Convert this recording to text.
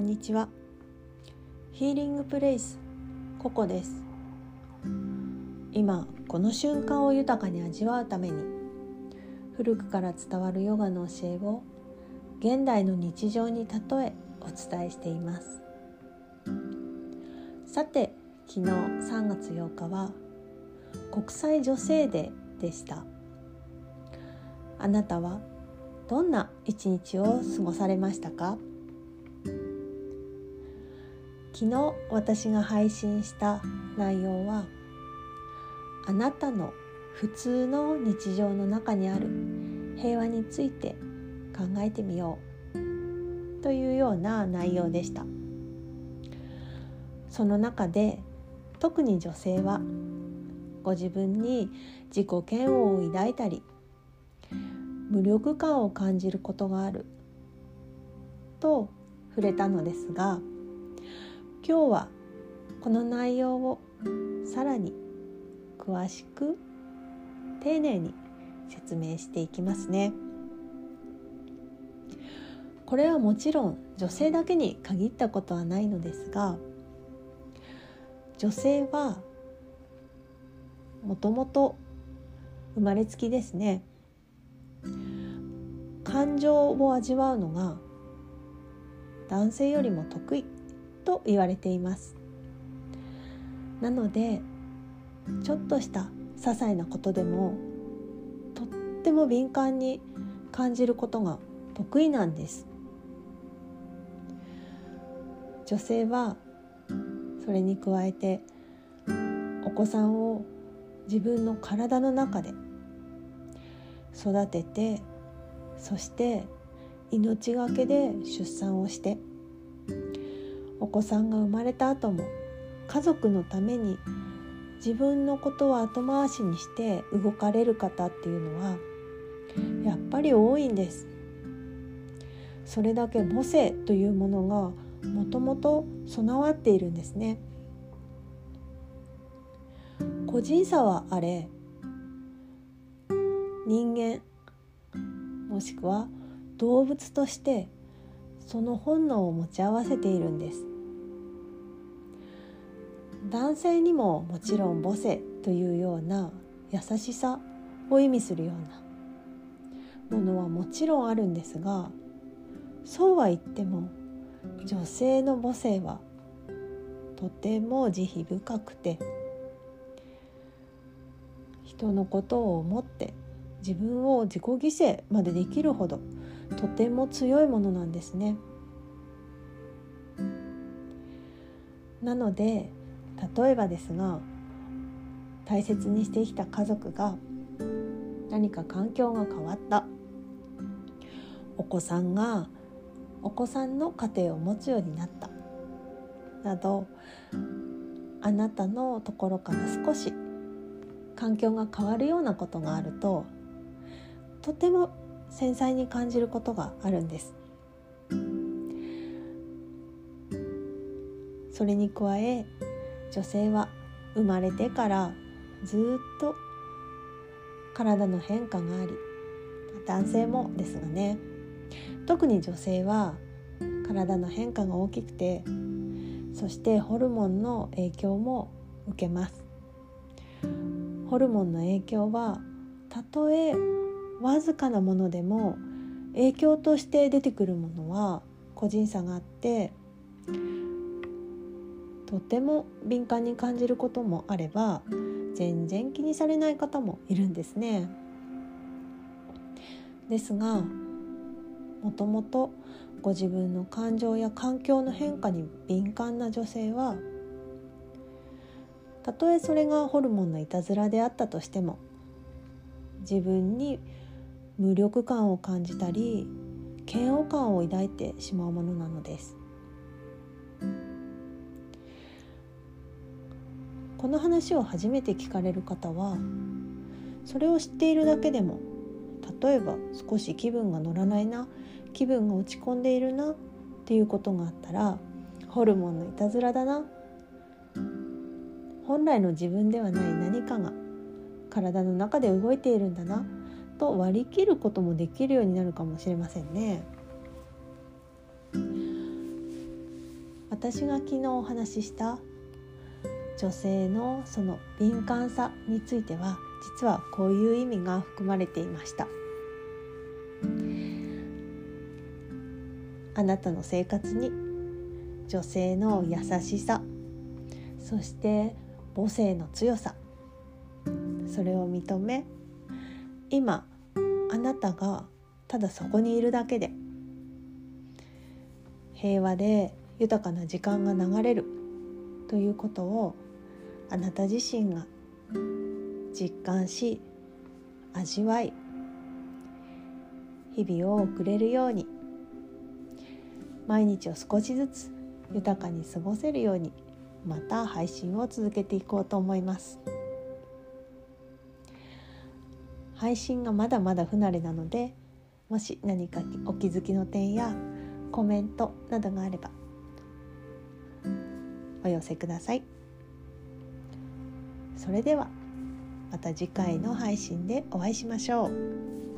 んにちは。ヒーリングプレイスココです。今この瞬間を豊かに味わうために古くから伝わるヨガの教えを現代の日常に例えお伝えしています。さて昨日3月8日は国際女性デーでした。あなたはどんな一日を過ごされましたか？昨日私が配信した内容はあなたの普通の日常の中にある平和について考えてみようというような内容でした。その中で特に女性はご自分に自己嫌悪を抱いたり無力感を感じることがあると触れたのですが今日はこの内容をさらに詳しく丁寧に説明していきますね。これはもちろん女性だけに限ったことはないのですが女性はもともと生まれつきですね感情を味わうのが男性よりも得意と言われています。なのでちょっとした些細なことでもとっても敏感に感じることが得意なんです。女性はそれに加えてお子さんを自分の体の中で育ててそして命がけで出産をしてお子さんが生まれた後も家族のために自分のことを後回しにして動かれる方っていうのはやっぱり多いんです。それだけ母性というものがもともと備わっているんですね。個人差はあれ人間もしくは動物としてその本能を持ち合わせているんです。男性にももちろん母性というような優しさを意味するようなものはもちろんあるんですがそうは言っても女性の母性はとても慈悲深くて人のことを思って自分を自己犠牲までできるほどとても強いものなんですね。なので例えばですが大切にしてきた家族が何か環境が変わったお子さんがお子さんの家庭を持つようになったなどあなたのところから少し環境が変わるようなことがあるととても繊細に感じることがあるんです。それに加え女性は生まれてからずっと体の変化があり男性もですがね。特に女性は体の変化が大きくてそしてホルモンの影響も受けます。ホルモンの影響はたとえわずかなものでも影響として出てくるものは個人差があってとても敏感に感じることもあれば全然気にされない方もいるんですね。ですがもともとご自分の感情や環境の変化に敏感な女性はたとえそれがホルモンのいたずらであったとしても自分に無力感を感じたり嫌悪感を抱いてしまうものなのです。この話を初めて聞かれる方はそれを知っているだけでも例えば少し気分が乗らないな気分が落ち込んでいるなっていうことがあったらホルモンのいたずらだな本来の自分ではない何かが体の中で動いているんだなと割り切ることもできるようになるかもしれませんね。私が昨日お話しした女性のその敏感さについては実はこういう意味が含まれていましたあなたの生活に女性の優しさそして母性の強さそれを認め今あなたがただそこにいるだけで平和で豊かな時間が流れるということをあなた自身が実感し味わい日々を送れるように毎日を少しずつ豊かに過ごせるようにまた配信を続けていこうと思います。配信がまだまだ不慣れなのでもし何かお気づきの点やコメントなどがあればお寄せくださいそれではまた次回の配信でお会いしましょう。